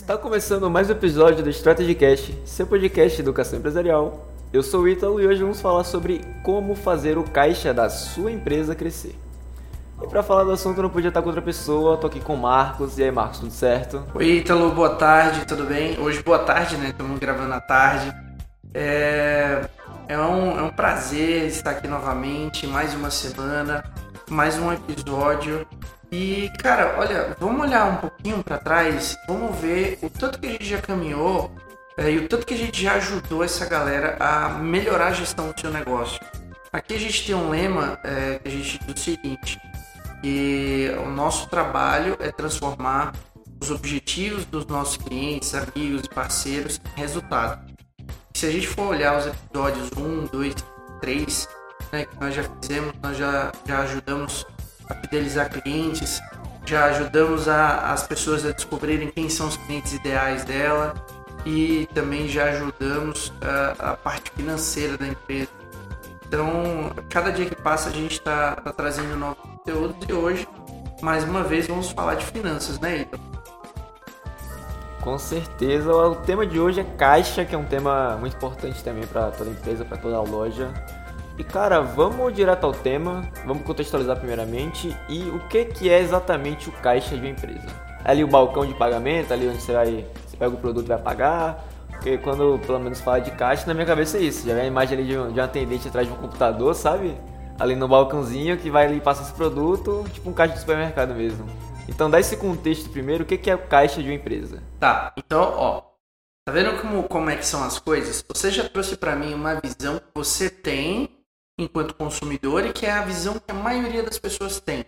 Está começando mais um episódio do Strategy Cast, seu podcast de educação empresarial. Eu sou o Ítalo e hoje vamos falar sobre como fazer o caixa da sua empresa crescer. E para falar do assunto não podia estar com outra pessoa, tô aqui com o Marcos. E aí, Marcos, tudo certo? Oi, Ítalo, boa tarde, tudo bem? Hoje, boa tarde, né? Estamos gravando à tarde. É... É, um, é um prazer estar aqui novamente, mais uma semana, mais um episódio. E, cara, olha, vamos olhar um pouquinho para trás, vamos ver o tanto que a gente já caminhou é, e o tanto que a gente já ajudou essa galera a melhorar a gestão do seu negócio. Aqui a gente tem um lema é, que a gente diz o seguinte, que o nosso trabalho é transformar os objetivos dos nossos clientes, amigos e parceiros em resultado. Se a gente for olhar os episódios 1, 2, 3, né, que nós já fizemos, nós já, já ajudamos a fidelizar clientes, já ajudamos a, as pessoas a descobrirem quem são os clientes ideais dela e também já ajudamos a, a parte financeira da empresa. Então, cada dia que passa a gente está tá trazendo novos conteúdos e hoje, mais uma vez, vamos falar de finanças, né, Ito? Com certeza. O tema de hoje é caixa, que é um tema muito importante também para toda empresa, para toda loja. E cara, vamos direto ao tema, vamos contextualizar primeiramente e o que, que é exatamente o caixa de uma empresa. É ali o balcão de pagamento, ali onde você vai, você pega o produto e vai pagar. Porque quando pelo menos fala de caixa, na minha cabeça é isso. Já vem a imagem ali de um, de um atendente atrás de um computador, sabe? Ali no balcãozinho que vai ali passar esse produto, tipo um caixa de supermercado mesmo. Então dá esse contexto primeiro, o que, que é o caixa de uma empresa? Tá, então, ó, tá vendo como, como é que são as coisas? Você já trouxe para mim uma visão que você tem enquanto consumidor e que é a visão que a maioria das pessoas tem.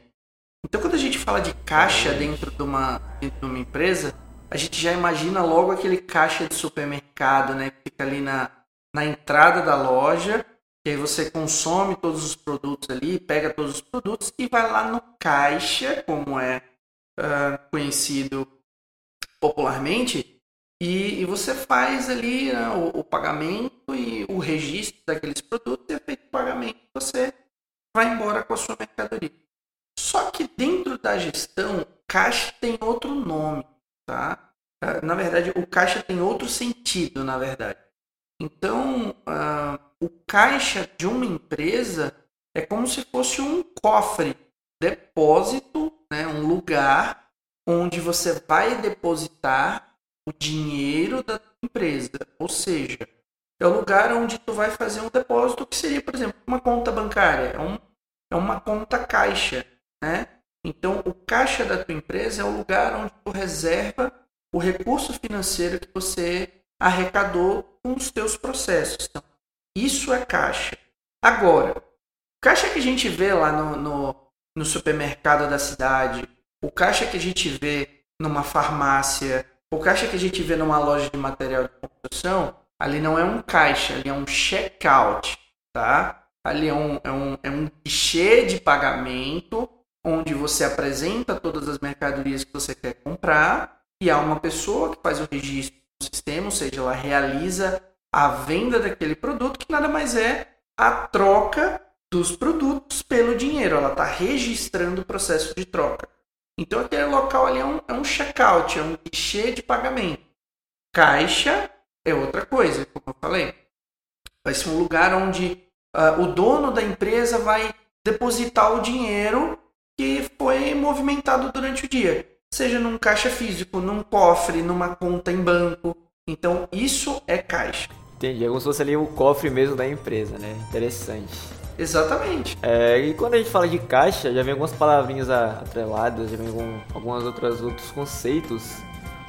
Então, quando a gente fala de caixa dentro de uma, dentro de uma empresa, a gente já imagina logo aquele caixa de supermercado, né? Que fica ali na, na entrada da loja, que aí você consome todos os produtos ali, pega todos os produtos e vai lá no caixa, como é uh, conhecido popularmente, e, e você faz ali né, o, o, pagamento e o registro daqueles produtos e é feito o pagamento você vai embora com a sua mercadoria. Só que dentro da gestão, caixa tem outro nome, tá? Uh, na verdade, o caixa tem outro sentido, na verdade. Então, uh, o caixa de uma empresa é como se fosse um cofre, depósito, né, um lugar onde você vai depositar o dinheiro da empresa. Ou seja, é o lugar onde tu vai fazer um depósito que seria, por exemplo, uma conta bancária. É, um, é uma conta caixa, né? Então, o caixa da tua empresa é o lugar onde tu reserva o recurso financeiro que você arrecadou com os teus processos. Então, isso é caixa. Agora, caixa que a gente vê lá no, no, no supermercado da cidade, o caixa que a gente vê numa farmácia, o caixa que a gente vê numa loja de material de construção, ali não é um caixa, ali é um checkout, tá? Ali é um, é um, é um guichê de pagamento onde você apresenta todas as mercadorias que você quer comprar e há uma pessoa que faz o registro no sistema, ou seja, ela realiza a venda daquele produto, que nada mais é a troca dos produtos pelo dinheiro. Ela está registrando o processo de troca. Então aquele local ali é um, é um checkout, é um guichê de pagamento. Caixa é outra coisa, como eu falei. Vai ser um lugar onde uh, o dono da empresa vai depositar o dinheiro que foi movimentado durante o dia. Seja num caixa físico, num cofre, numa conta em banco. Então isso é caixa. Entendi, é como se fosse ali o cofre mesmo da empresa, né? Interessante. Exatamente. É, e quando a gente fala de caixa, já vem algumas palavrinhas atreladas, já vem algum, algumas outras outros conceitos.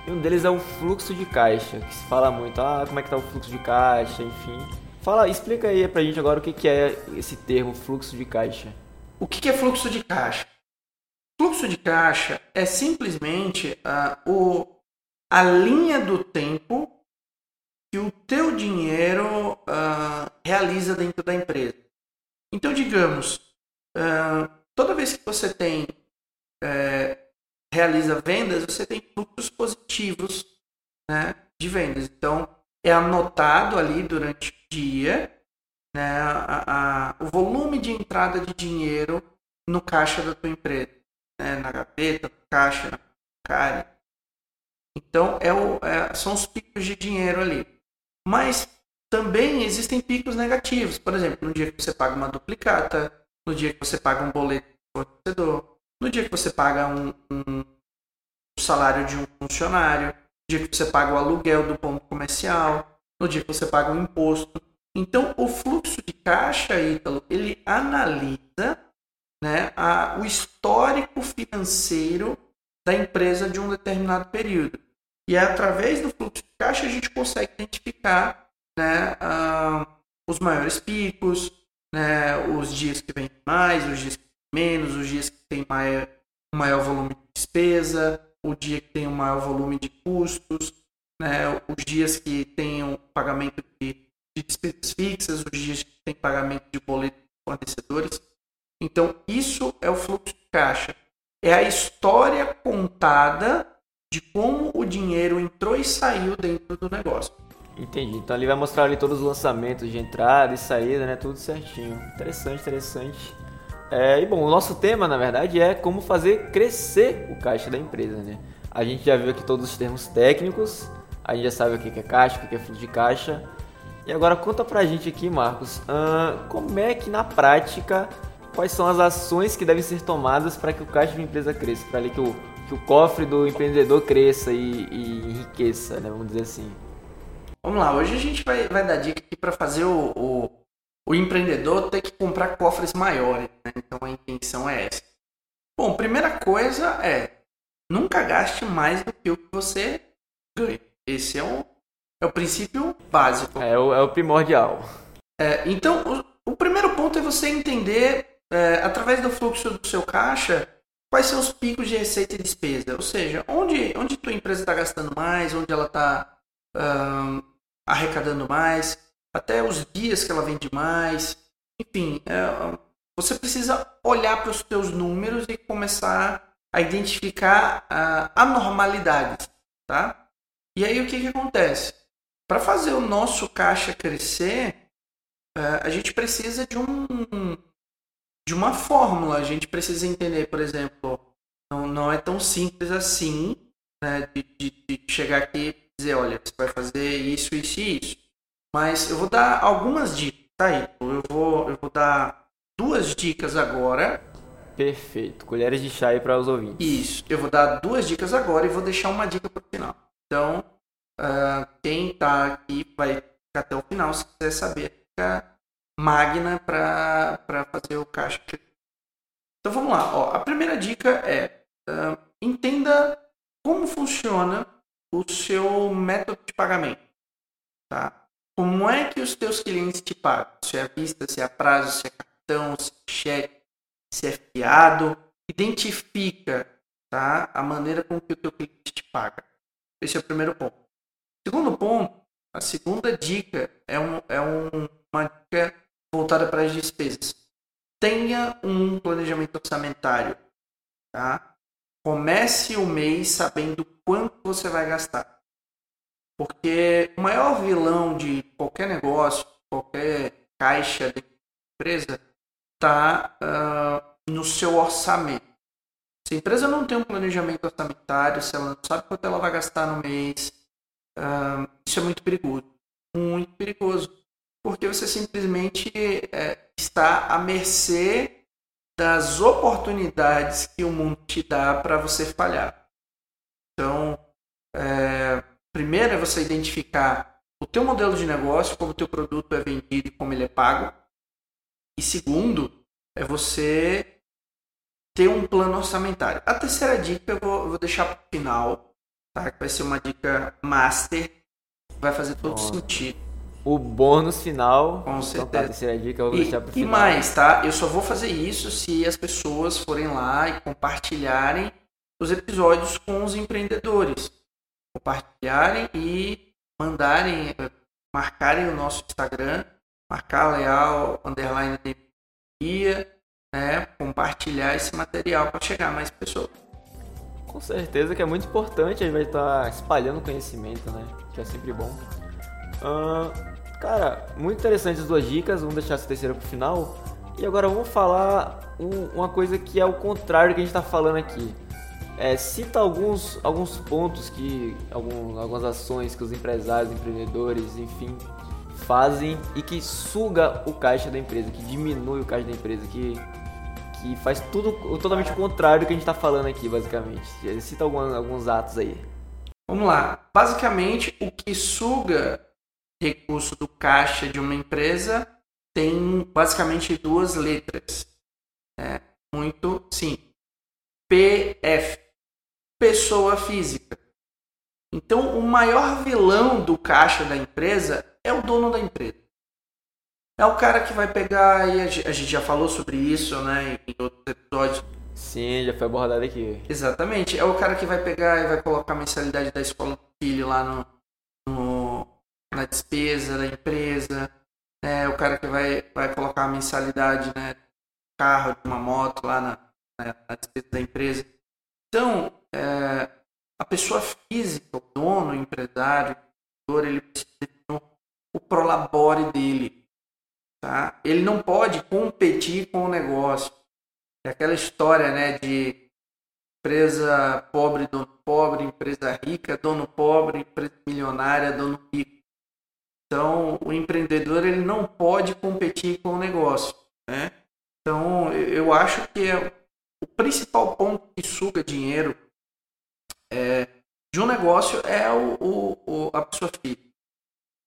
E um deles é o fluxo de caixa, que se fala muito, ah, como é que tá o fluxo de caixa, enfim. Fala, explica aí pra gente agora o que, que é esse termo fluxo de caixa. O que, que é fluxo de caixa? Fluxo de caixa é simplesmente uh, o, a linha do tempo que o teu dinheiro uh, realiza dentro da empresa. Então, digamos, uh, toda vez que você tem uh, realiza vendas, você tem fluxos positivos né, de vendas. Então, é anotado ali durante o dia né, a, a, o volume de entrada de dinheiro no caixa da tua empresa, né, na gaveta, no caixa, na cara. Então, é o, é, são os picos de dinheiro ali. Mas também existem picos negativos. Por exemplo, no dia que você paga uma duplicata, no dia que você paga um boleto do fornecedor, no dia que você paga um, um salário de um funcionário, no dia que você paga o aluguel do ponto comercial, no dia que você paga o imposto. Então, o fluxo de caixa, Ítalo, ele analisa né, a, o histórico financeiro da empresa de um determinado período. E é através do fluxo de caixa a gente consegue identificar né, uh, os maiores picos, né, os dias que vem mais, os dias que menos, os dias que tem maior, maior volume de despesa, o dia que tem um maior volume de custos, né, os dias que tem um pagamento de, de despesas fixas, os dias que tem pagamento de boletos de fornecedores. Então, isso é o fluxo de caixa. É a história contada de como o dinheiro entrou e saiu dentro do negócio. Entendi. Então ali vai mostrar ali todos os lançamentos de entrada e saída, né? Tudo certinho. Interessante, interessante. É, e bom, o nosso tema, na verdade, é como fazer crescer o caixa da empresa, né? A gente já viu aqui todos os termos técnicos, a gente já sabe o que é caixa, o que é fluxo de caixa. E agora conta pra gente aqui, Marcos, como é que na prática quais são as ações que devem ser tomadas para que o caixa de uma empresa cresça, para que o, que o cofre do empreendedor cresça e, e, enriqueça, né, vamos dizer assim. Vamos lá, hoje a gente vai, vai dar dica aqui para fazer o, o, o, empreendedor ter que comprar cofres maiores, né? então a intenção é essa. Bom, primeira coisa é nunca gaste mais do que o que você ganha. Esse é o, é o princípio básico. É o, é o primordial. É, então, o, o primeiro ponto é você entender é, através do fluxo do seu caixa, quais são os picos de receita e despesa. Ou seja, onde, onde tua empresa está gastando mais, onde ela está um, arrecadando mais, até os dias que ela vende mais. Enfim, é, você precisa olhar para os seus números e começar a identificar uh, anormalidades. Tá? E aí o que, que acontece? Para fazer o nosso caixa crescer, uh, a gente precisa de um, de uma fórmula. A gente precisa entender, por exemplo, não, não é tão simples assim né, de, de, de chegar aqui dizer, olha, você vai fazer isso, isso e isso. Mas eu vou dar algumas dicas, tá aí? Eu vou, eu vou dar duas dicas agora. Perfeito. Colheres de chá aí para os ouvintes. Isso. Eu vou dar duas dicas agora e vou deixar uma dica para o final. Então, uh, quem está aqui vai ficar até o final se quiser saber. Fica magna para fazer o caixa. Então vamos lá. Ó, a primeira dica é uh, entenda como funciona o seu método de pagamento. Tá? Como é que os teus clientes te pagam? Se é à vista, se é a prazo, se é cartão, se é cheque, se é fiado. Identifica tá? a maneira com que o teu cliente te paga. Esse é o primeiro ponto. Segundo ponto, a segunda dica é, um, é um, uma dica voltada para as despesas. Tenha um planejamento orçamentário. Tá? Comece o mês sabendo quanto você vai gastar. Porque o maior vilão de qualquer negócio, qualquer caixa de empresa, está uh, no seu orçamento. Se a empresa não tem um planejamento orçamentário, se ela não sabe quanto ela vai gastar no mês, uh, isso é muito perigoso. Muito perigoso porque você simplesmente é, está à mercê das oportunidades que o mundo te dá para você falhar. Então, é, primeiro é você identificar o teu modelo de negócio, como o teu produto é vendido e como ele é pago. E segundo, é você ter um plano orçamentário. A terceira dica eu vou, eu vou deixar para o final, tá? que vai ser uma dica master, vai fazer todo Nossa. sentido o bônus final. Com certeza. Então, tá, a terceira dica eu vou e, deixar pro final. E mais, tá? Eu só vou fazer isso se as pessoas forem lá e compartilharem os episódios com os empreendedores. Compartilharem e mandarem, eh, marcarem o nosso Instagram, marcar leal, underline guia, né? Compartilhar esse material para chegar mais pessoas. Com certeza que é muito importante, a gente vai estar espalhando conhecimento, né? Que é sempre bom. Uh, Cara, muito interessante as duas dicas, vamos deixar essa terceira pro final. E agora vamos falar um, uma coisa que é o contrário do que a gente está falando aqui. É, cita alguns, alguns pontos que. Algum, algumas ações que os empresários, empreendedores, enfim, fazem e que suga o caixa da empresa, que diminui o caixa da empresa, que, que faz tudo totalmente o contrário do que a gente está falando aqui, basicamente. Cita alguns, alguns atos aí. Vamos lá. Basicamente, o que suga recurso do caixa de uma empresa tem basicamente duas letras. É muito simples. PF, pessoa física. Então, o maior vilão do caixa da empresa é o dono da empresa. É o cara que vai pegar, e a gente já falou sobre isso né, em outros episódios. Sim, já foi abordado aqui. Exatamente. É o cara que vai pegar e vai colocar a mensalidade da escola do filho lá no, no na despesa da empresa. É o cara que vai, vai colocar a mensalidade né, carro, de uma moto lá na, na, na despesa da empresa. Então, é, a pessoa física, o dono, o empresário, o ele precisa o prolabore dele. Tá? Ele não pode competir com o negócio. É aquela história né, de empresa pobre, dono pobre, empresa rica, dono pobre, empresa milionária, dono rico. Então, o empreendedor ele não pode competir com o negócio. Né? Então, eu acho que é o principal ponto que suga dinheiro é, de um negócio é o, o, o, a pessoa física.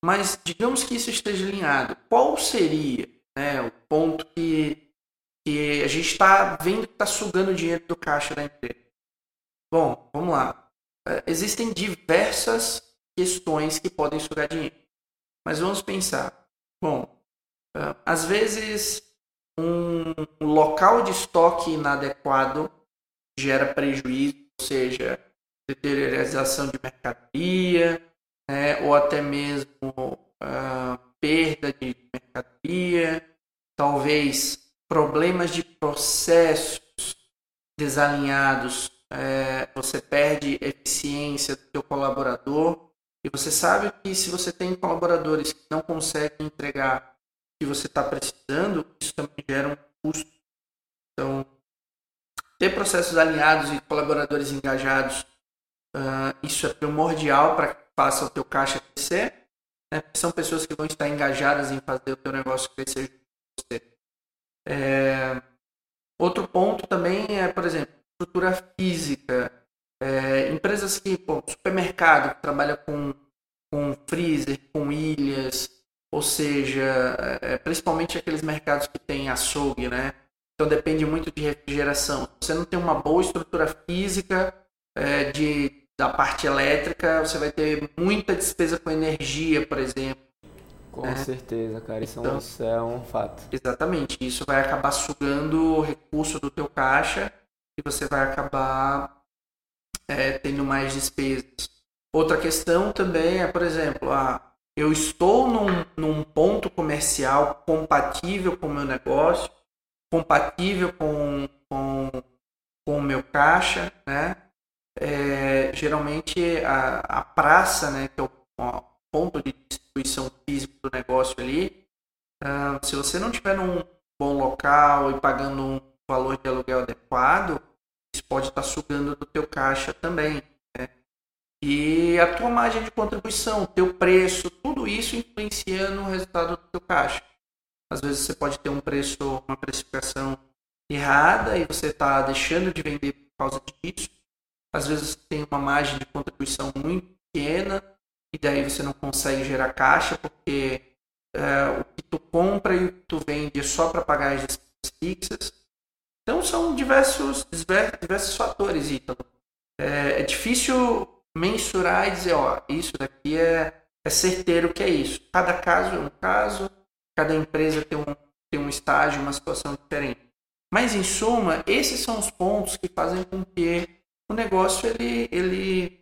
Mas digamos que isso esteja alinhado. Qual seria né, o ponto que, que a gente está vendo que está sugando dinheiro do caixa da empresa? Bom, vamos lá. É, existem diversas questões que podem sugar dinheiro. Mas vamos pensar. Bom, é, às vezes um local de estoque inadequado gera prejuízo, ou seja, deteriorização de mercadoria, né, ou até mesmo uh, perda de mercadoria, talvez problemas de processos desalinhados, é, você perde eficiência do seu colaborador e você sabe que se você tem colaboradores que não conseguem entregar o que você está precisando, isso também gera um custo. Então, ter processos alinhados e colaboradores engajados, uh, isso é primordial para que faça o teu caixa crescer. Né? São pessoas que vão estar engajadas em fazer o teu negócio crescer você. É... Outro ponto também é, por exemplo, estrutura física. É, empresas que, pô, supermercado que trabalha com, com freezer, com ilhas, ou seja, é, principalmente aqueles mercados que tem açougue, né? Então depende muito de refrigeração. Você não tem uma boa estrutura física é, de, da parte elétrica, você vai ter muita despesa com energia, por exemplo. Com né? certeza, cara. Isso, então, é um, isso é um fato. Exatamente. Isso vai acabar sugando o recurso do teu caixa e você vai acabar é, tendo mais despesas. Outra questão também é, por exemplo, a eu estou num, num ponto comercial compatível com o meu negócio, compatível com, com, com o meu caixa, né? É, geralmente a, a praça, né, que é o, ponto de distribuição física do negócio ali, uh, se você não tiver num bom local e pagando um valor de aluguel adequado, isso pode estar sugando do teu caixa também. E a tua margem de contribuição, teu preço, tudo isso influencia no resultado do teu caixa. Às vezes você pode ter um preço, uma precificação errada e você está deixando de vender por causa disso. Às vezes você tem uma margem de contribuição muito pequena e daí você não consegue gerar caixa porque é, o que tu compra e o que tu vende é só para pagar as despesas fixas. Então são diversos, diversos fatores, Ítalo. É, é difícil mensurar e dizer, ó, isso daqui é, é certeiro que é isso. Cada caso é um caso, cada empresa tem um, tem um estágio, uma situação diferente. Mas em suma, esses são os pontos que fazem com que o negócio ele, ele,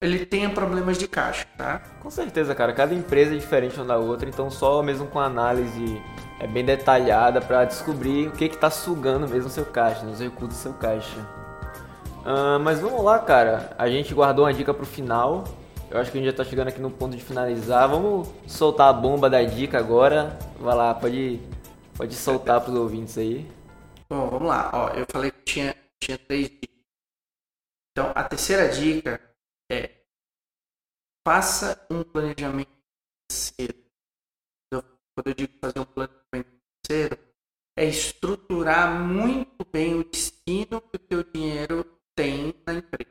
ele tenha problemas de caixa, tá? Com certeza, cara. Cada empresa é diferente uma da outra, então só mesmo com análise é bem detalhada para descobrir o que está sugando mesmo o seu caixa, né, os recursos do seu caixa. Uh, mas vamos lá, cara. A gente guardou uma dica pro final. Eu acho que a gente já tá chegando aqui no ponto de finalizar. Vamos soltar a bomba da dica agora. Vai lá, pode, pode soltar pros ouvintes aí. Bom, vamos lá. Ó, eu falei que tinha, tinha três dicas. Terceira dica é faça um planejamento financeiro. Quando eu digo fazer um planejamento financeiro, é estruturar muito bem o destino que o teu dinheiro tem na empresa.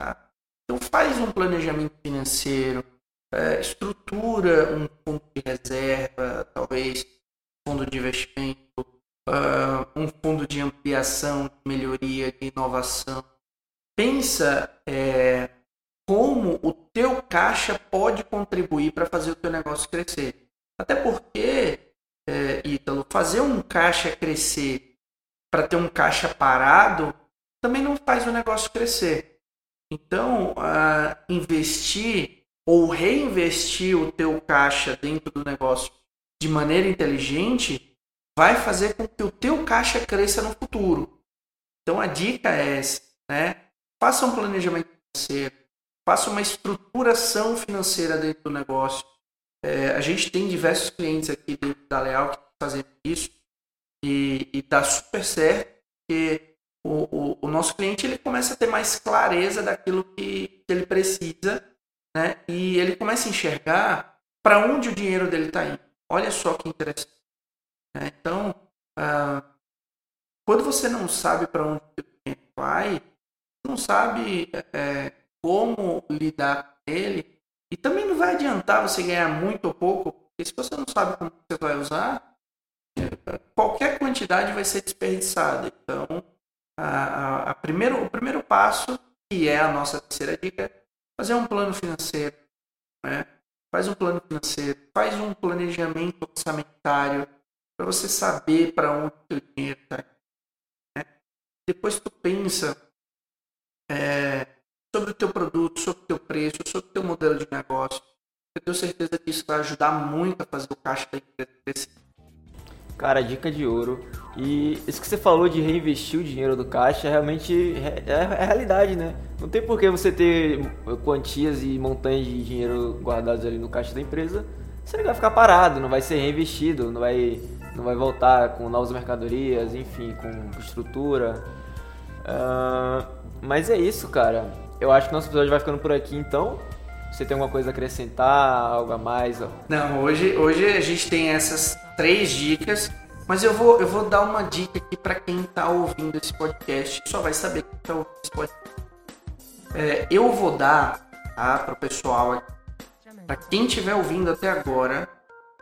Tá? Então faz um planejamento financeiro, é, estrutura um fundo de reserva, talvez fundo de investimento, uh, um fundo de ampliação, de melhoria, de inovação. Pensa é, como o teu caixa pode contribuir para fazer o teu negócio crescer. Até porque, é, Ítalo, fazer um caixa crescer para ter um caixa parado também não faz o negócio crescer. Então, investir ou reinvestir o teu caixa dentro do negócio de maneira inteligente vai fazer com que o teu caixa cresça no futuro. Então a dica é essa, né? Faça um planejamento financeiro, faça uma estruturação financeira dentro do negócio. É, a gente tem diversos clientes aqui dentro da Leal que fazem isso e, e dá super certo, porque o, o, o, nosso cliente ele começa a ter mais clareza daquilo que, que ele precisa, né? E ele começa a enxergar para onde o dinheiro dele está indo. Olha só que interessante. Né? Então, ah, quando você não sabe para onde o vai, não sabe é, como lidar com ele, e também não vai adiantar você ganhar muito ou pouco, porque se você não sabe como você vai usar, qualquer quantidade vai ser desperdiçada. Então, a, a, a primeiro, o primeiro passo, que é a nossa terceira dica, é fazer um plano financeiro. Né? Faz um plano financeiro, faz um planejamento orçamentário para você saber para onde o dinheiro está. Né? Depois tu pensa é, sobre o teu produto, sobre o teu preço, sobre o teu modelo de negócio. Eu tenho certeza que isso vai ajudar muito a fazer o caixa da empresa crescer. Cara, dica de ouro. E isso que você falou de reinvestir o dinheiro do caixa realmente é, é, é realidade, né? Não tem por que você ter quantias e montanhas de dinheiro guardados ali no caixa da empresa. Você vai ficar parado, não vai ser reinvestido, não vai, não vai voltar com novas mercadorias, enfim, com estrutura. Uh, mas é isso, cara. Eu acho que nosso episódio vai ficando por aqui, então. Você tem alguma coisa a acrescentar, algo a mais? Ó? Não, hoje, hoje a gente tem essas três dicas, mas eu vou, eu vou dar uma dica aqui para quem está ouvindo esse podcast, só vai saber que está ouvindo esse podcast. É, eu vou dar tá, para o pessoal, para quem estiver ouvindo até agora,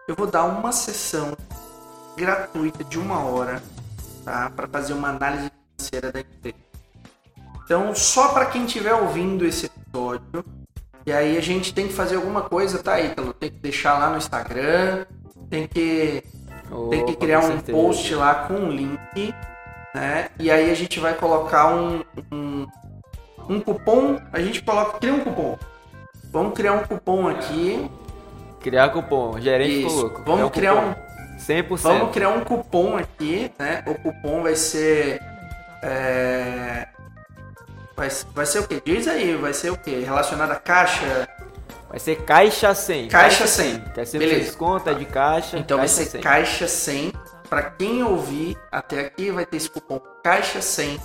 eu vou dar uma sessão gratuita de uma hora tá, para fazer uma análise financeira da empresa. Então, só para quem estiver ouvindo esse episódio, e aí a gente tem que fazer alguma coisa, tá, Ítalo? Tem que deixar lá no Instagram, tem que, Opa, tem que criar um post lá com um link, né? E aí a gente vai colocar um, um, um cupom, a gente coloca, cria um cupom. Vamos criar um cupom aqui. Criar cupom, gerente Isso. louco. Vamos criar um, 100%. Vamos criar um cupom aqui, né? O cupom vai ser é... Vai, vai ser o quê? Diz aí, vai ser o quê? Relacionado a caixa, Vai ser caixa 100. Caixa 100. Quer ser Beleza. desconto, é de caixa. Então caixa vai ser 100. caixa 100. Para quem ouvir até aqui, vai ter esse cupom caixa 100.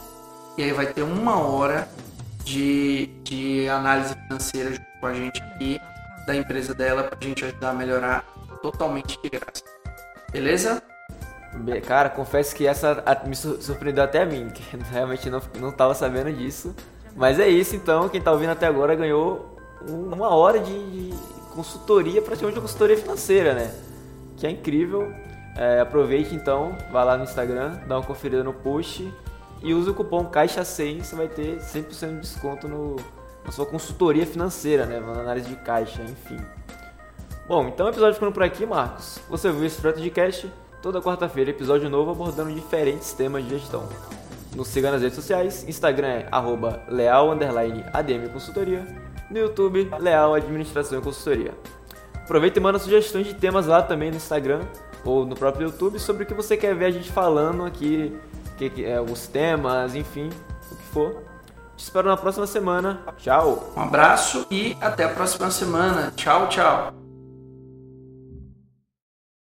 E aí vai ter uma hora de, de análise financeira junto com a gente aqui, da empresa dela, para a gente ajudar a melhorar totalmente de graça. Beleza? Cara, confesso que essa me surpreendeu até a mim, que realmente não, não tava sabendo disso. Mas é isso então, quem tá ouvindo até agora ganhou uma hora de, de consultoria, praticamente uma consultoria financeira, né? Que é incrível. É, aproveite então, vá lá no Instagram, dá uma conferida no post e use o cupom CAIXA100, você vai ter 100% de desconto no, na sua consultoria financeira, né? Na análise de caixa, enfim. Bom, então o episódio ficando por aqui, Marcos. Você viu esse projeto de cast? Toda quarta-feira, episódio novo abordando diferentes temas de gestão. Nos siga nas redes sociais, Instagram é arroba no YouTube Leal Administração e Consultoria. Aproveita e manda sugestões de temas lá também no Instagram ou no próprio YouTube sobre o que você quer ver a gente falando aqui, que, que, é, alguns temas, enfim, o que for. Te espero na próxima semana. Tchau. Um abraço e até a próxima semana. Tchau, tchau.